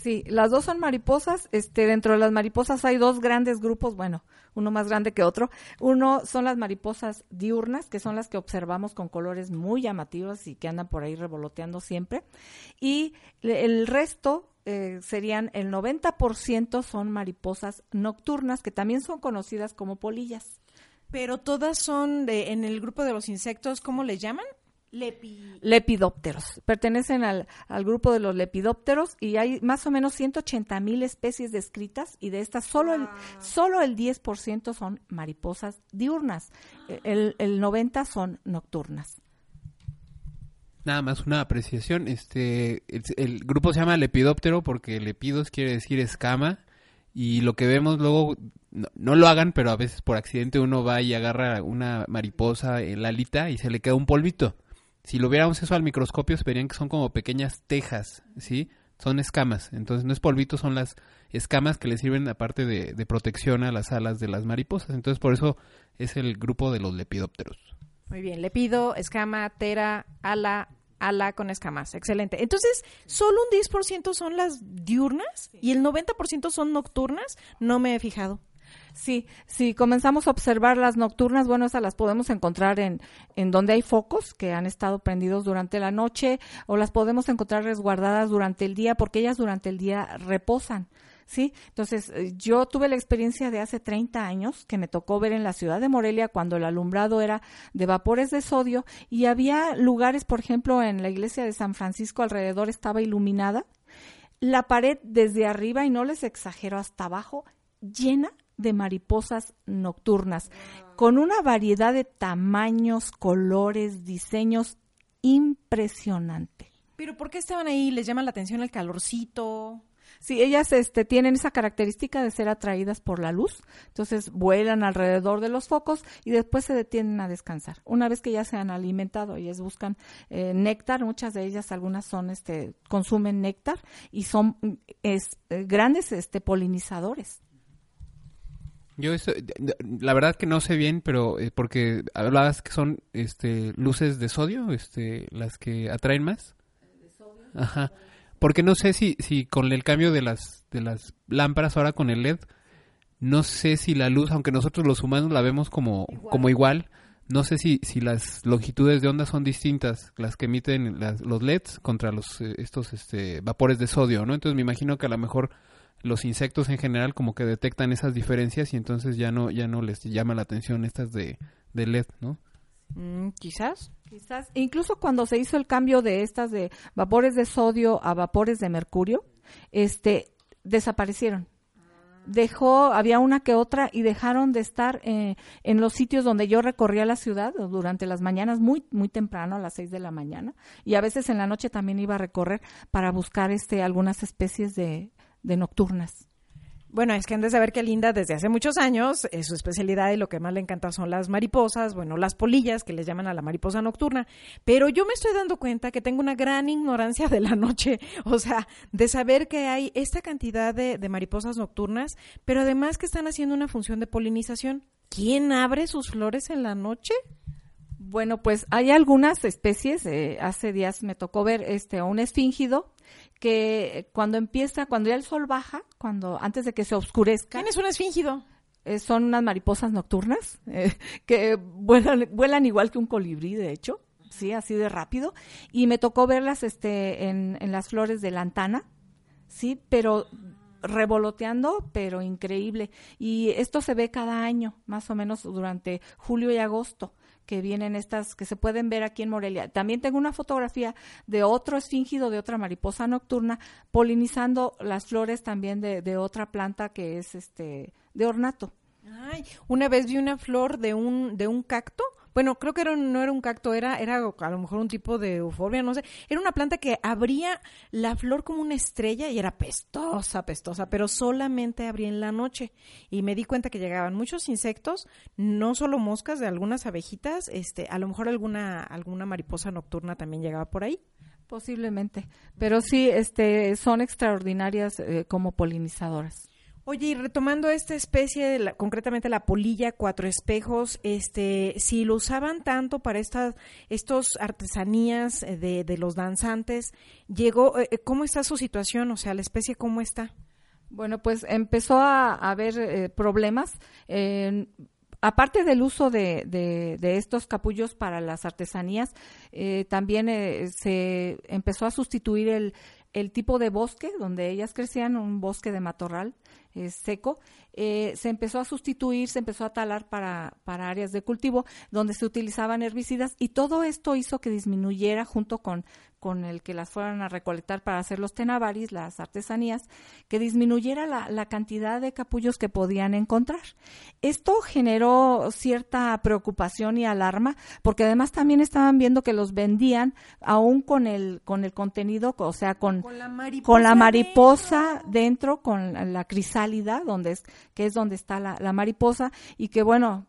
Sí, las dos son mariposas. Este, dentro de las mariposas hay dos grandes grupos, bueno, uno más grande que otro. Uno son las mariposas diurnas, que son las que observamos con colores muy llamativos y que andan por ahí revoloteando siempre. Y el resto eh, serían el 90% son mariposas nocturnas, que también son conocidas como polillas. Pero todas son de, en el grupo de los insectos, ¿cómo le llaman? Lepidópteros. Pertenecen al, al, grupo de los lepidópteros y hay más o menos 180 mil especies descritas y de estas solo, el, solo el 10% son mariposas diurnas. El, el 90 son nocturnas. Nada más una apreciación. Este, el, el, grupo se llama lepidóptero porque lepidos quiere decir escama y lo que vemos luego no, no, lo hagan, pero a veces por accidente uno va y agarra una mariposa en la alita y se le queda un polvito si lo viéramos eso al microscopio, se verían que son como pequeñas tejas, ¿sí? Son escamas. Entonces no es polvito, son las escamas que le sirven aparte de, de protección a las alas de las mariposas. Entonces por eso es el grupo de los lepidópteros. Muy bien, lepido, escama, tera, ala, ala con escamas. Excelente. Entonces, ¿solo un 10% son las diurnas y el 90% son nocturnas? No me he fijado. Sí, si comenzamos a observar las nocturnas, bueno, esas las podemos encontrar en, en donde hay focos que han estado prendidos durante la noche o las podemos encontrar resguardadas durante el día porque ellas durante el día reposan. ¿sí? Entonces, eh, yo tuve la experiencia de hace 30 años que me tocó ver en la ciudad de Morelia cuando el alumbrado era de vapores de sodio y había lugares, por ejemplo, en la iglesia de San Francisco alrededor estaba iluminada, la pared desde arriba, y no les exagero, hasta abajo, llena de mariposas nocturnas, con una variedad de tamaños, colores, diseños impresionante. ¿Pero por qué estaban ahí? ¿Les llama la atención el calorcito? Sí, ellas este, tienen esa característica de ser atraídas por la luz, entonces vuelan alrededor de los focos y después se detienen a descansar. Una vez que ya se han alimentado, ellas buscan eh, néctar, muchas de ellas, algunas son, este, consumen néctar y son es, eh, grandes este, polinizadores. Yo eso, la verdad que no sé bien, pero eh, porque hablabas que son este luces de sodio, este las que atraen más. ¿De sodio? Ajá. Porque no sé si si con el cambio de las de las lámparas ahora con el LED no sé si la luz, aunque nosotros los humanos la vemos como igual. como igual, no sé si si las longitudes de onda son distintas las que emiten las, los LEDs contra los eh, estos este vapores de sodio, ¿no? Entonces me imagino que a lo mejor los insectos en general como que detectan esas diferencias y entonces ya no ya no les llama la atención estas de, de LED, ¿no? Mm, quizás. Quizás. Incluso cuando se hizo el cambio de estas de vapores de sodio a vapores de mercurio, este, desaparecieron. Dejó, había una que otra y dejaron de estar eh, en los sitios donde yo recorría la ciudad durante las mañanas, muy, muy temprano, a las seis de la mañana, y a veces en la noche también iba a recorrer para buscar este, algunas especies de, de nocturnas. Bueno, es que han de saber que Linda desde hace muchos años es su especialidad y lo que más le encanta son las mariposas, bueno, las polillas que les llaman a la mariposa nocturna. Pero yo me estoy dando cuenta que tengo una gran ignorancia de la noche, o sea, de saber que hay esta cantidad de, de mariposas nocturnas, pero además que están haciendo una función de polinización. ¿Quién abre sus flores en la noche? Bueno, pues hay algunas especies. Eh, hace días me tocó ver este un esfíngido que cuando empieza, cuando ya el sol baja, cuando antes de que se oscurezca. ¿Quién es un esfíngido? Eh, son unas mariposas nocturnas eh, que vuelan, vuelan igual que un colibrí, de hecho, sí, así de rápido. Y me tocó verlas este, en, en las flores de lantana, sí, pero revoloteando, pero increíble. Y esto se ve cada año, más o menos durante julio y agosto que vienen estas, que se pueden ver aquí en Morelia. También tengo una fotografía de otro esfíngido, de otra mariposa nocturna, polinizando las flores también de, de otra planta que es este de ornato. Ay, una vez vi una flor de un, de un cacto bueno, creo que era, no era un cacto, era, era a lo mejor un tipo de euforbia, no sé. Era una planta que abría la flor como una estrella y era pestosa, pestosa, pero solamente abría en la noche. Y me di cuenta que llegaban muchos insectos, no solo moscas, de algunas abejitas, este, a lo mejor alguna, alguna mariposa nocturna también llegaba por ahí. Posiblemente, pero sí, este, son extraordinarias eh, como polinizadoras. Oye, y retomando esta especie, la- concretamente la polilla cuatro espejos, este, si lo usaban tanto para estas estos artesanías eh, de, de los danzantes, llegó, eh, eh, ¿cómo está su situación? O sea, la especie, ¿cómo está? Bueno, pues empezó a haber problemas. aparte del uso de, de- estos capullos para las artesanías, eh, también se empezó a sustituir el, el tipo de bosque donde ellas crecían, un bosque de matorral eh, seco. eh, se empezó a sustituir, se empezó a talar para, para áreas de cultivo donde se utilizaban herbicidas y todo esto hizo que disminuyera junto con, con el que las fueran a recolectar para hacer los tenabaris, las artesanías, que disminuyera la, la cantidad de capullos que podían encontrar. Esto generó cierta preocupación y alarma, porque además también estaban viendo que los vendían aún con el, con el contenido, o sea, con, Con la mariposa. con la mariposa dentro, con la crisálida, donde es, que es donde está la, la mariposa, y que bueno,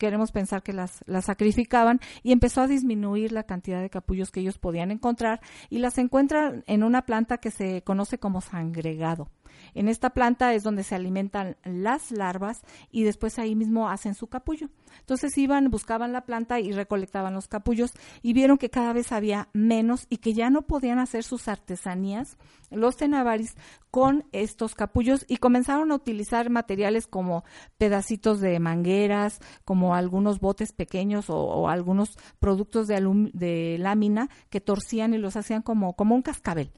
queremos pensar que las, sacrificaban, y empezó a disminuir la cantidad de capullos que ellos podían encontrar, y las encuentran en una planta que se conoce como sangregado. En esta planta es donde se alimentan las larvas y después ahí mismo hacen su capullo. Entonces iban, buscaban la planta y recolectaban los capullos y vieron que cada vez había menos y que ya no podían hacer sus artesanías, los tenabaris, con estos capullos y comenzaron a utilizar materiales como pedacitos de mangueras, como algunos botes pequeños o, algunos productos de, de lámina que torcían y los hacían como, como un cascabel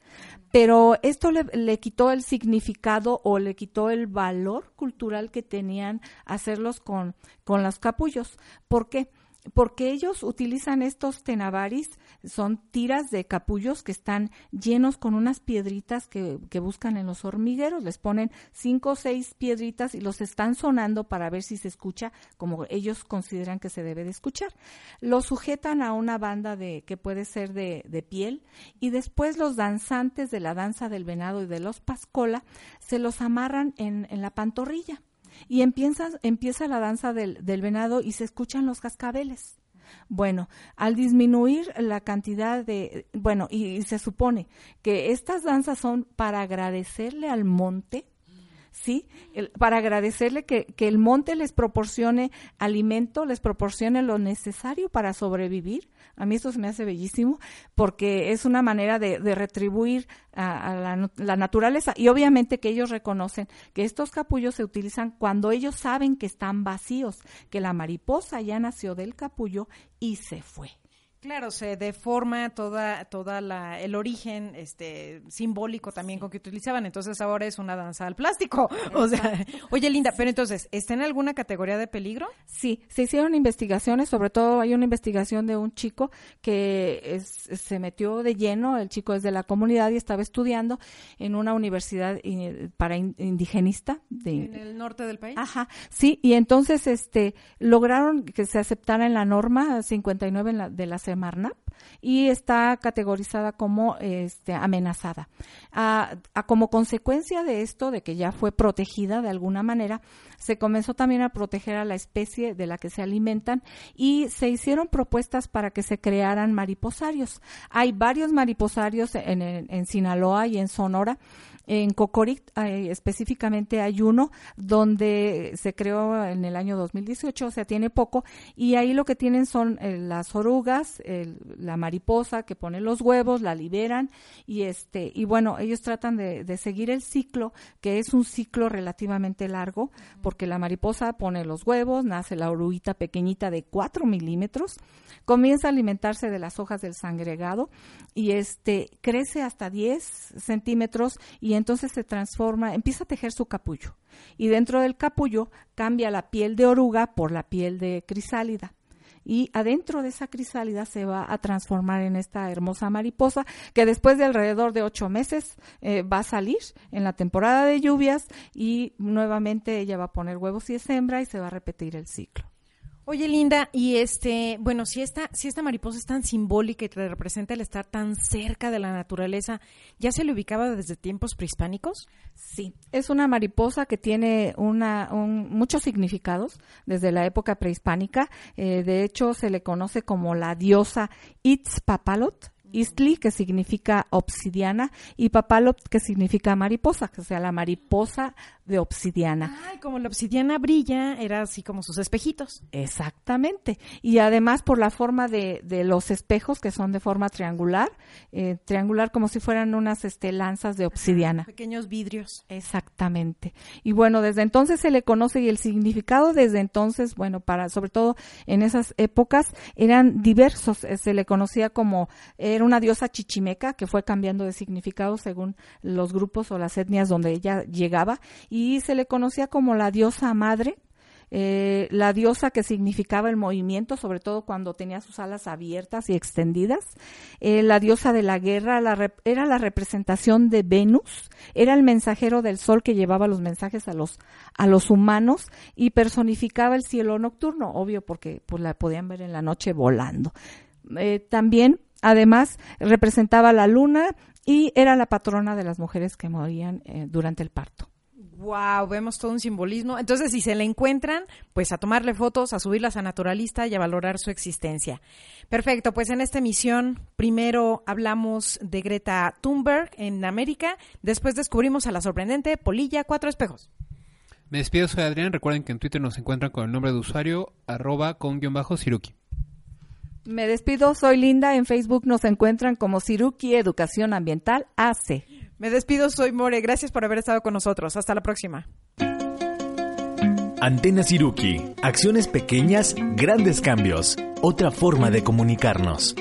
pero esto le, le quitó el significado o le quitó el valor cultural que tenían hacerlos con, con los capullos. ¿Por qué? Porque ellos utilizan estos tenabaris, son tiras de capullos que están llenos con unas piedritas que, buscan en los hormigueros. Les ponen cinco o seis piedritas y los están sonando para ver si se escucha como ellos consideran que se debe de escuchar. Los sujetan a una banda de que puede ser de, de piel y después los danzantes de la danza del venado y de los pascola se los amarran en, en la pantorrilla y empieza, empieza la danza del, del venado y se escuchan los cascabeles. Bueno, al disminuir la cantidad de, bueno, y, y se supone que estas danzas son para agradecerle al monte, ¿sí? El- para agradecerle que, que el monte les proporcione alimento, les proporcione lo necesario para sobrevivir. A mí esto se me hace bellísimo porque es una manera de, de retribuir a, la naturaleza y obviamente que ellos reconocen que estos capullos se utilizan cuando ellos saben que están vacíos, que la mariposa ya nació del capullo y se fue. Claro, se deforma toda, toda la, el origen, este, simbólico también con que utilizaban. Entonces ahora es una danza al plástico. O sea, oye, Linda, pero entonces, ¿está en alguna categoría de peligro? Sí, se hicieron investigaciones, sobre todo hay una investigación de un chico que es- se metió de lleno, el chico es de la comunidad y estaba estudiando en una universidad eh, para in- indigenista de, En el norte del país. Ajá, sí, y entonces este lograron que se aceptara en la norma 59 en la- de la Semarnap y está categorizada como este amenazada. A, como consecuencia de esto, de que ya fue protegida de alguna manera, se comenzó también a proteger a la especie de la que se alimentan y se hicieron propuestas para que se crearan mariposarios. Hay varios mariposarios en, en- en Sinaloa y en Sonora. En Cocoric específicamente hay uno donde se creó en el año 2018, o sea, tiene poco, y ahí lo que tienen son eh, las orugas, el- la mariposa que pone los huevos, la liberan, y este, y bueno, ellos tratan de, de seguir el ciclo, que es un ciclo relativamente largo, porque la mariposa pone los huevos, nace la oruguita pequeñita de 4 milímetros, comienza a alimentarse de las hojas del sangregado, y este, crece hasta 10 centímetros, y entonces se transforma, empieza a tejer su capullo. Y dentro del capullo cambia la piel de oruga por la piel de crisálida. Y adentro de esa crisálida se va a transformar en esta hermosa mariposa que después de alrededor de ocho meses eh, va a salir en la temporada de lluvias y nuevamente ella va a poner huevos y es hembra y se va a repetir el ciclo. Oye, Linda, y este, bueno, si esta, si esta mariposa es tan simbólica y te representa el estar tan cerca de la naturaleza, ¿ya se le ubicaba desde tiempos prehispánicos? Sí, es una mariposa que tiene una, muchos significados desde la época prehispánica. Eh, de hecho, se le conoce como la diosa Itzpapalot, Istli, que significa obsidiana, y Papalot, que significa mariposa, que sea la mariposa de obsidiana. Ay, como la obsidiana brilla, era así como sus espejitos. Exactamente. Y además por la forma de, de los espejos, que son de forma triangular, eh, triangular como si fueran unas este, lanzas de obsidiana. pequeños vidrios. Exactamente. Y bueno, desde entonces se le conoce y el significado desde entonces, bueno, para sobre todo en esas épocas, eran diversos. Eh, se le conocía como, era una diosa chichimeca que fue cambiando de significado según los grupos o las etnias donde ella llegaba y se le conocía como la diosa madre, eh, la diosa que significaba el movimiento, sobre todo cuando tenía sus alas abiertas y extendidas, eh, la diosa de la guerra, era la representación de Venus, era el mensajero del sol que llevaba los mensajes a los, a los humanos y personificaba el cielo nocturno, obvio porque pues, la podían ver en la noche volando. Eh, también, además, representaba la luna y era la patrona de las mujeres que morían durante el parto. Wow, vemos todo un simbolismo. Entonces, si se le encuentran, pues a tomarle fotos, a subirlas a Naturalista y a valorar su existencia. Perfecto, pues en esta emisión primero hablamos de Greta Thunberg en América, después descubrimos a la sorprendente Polilla Cuatro Espejos. Me despido, soy Adrián. Recuerden que en Twitter nos encuentran con el nombre de usuario arroba con guion bajo Siruki. Me despido, soy Linda. En Facebook nos encuentran como Siruki Educación Ambiental AC. Me despido, soy More. Gracias por haber estado con nosotros. Hasta la próxima. Antena Siruki. Acciones pequeñas, grandes cambios. Otra forma de comunicarnos.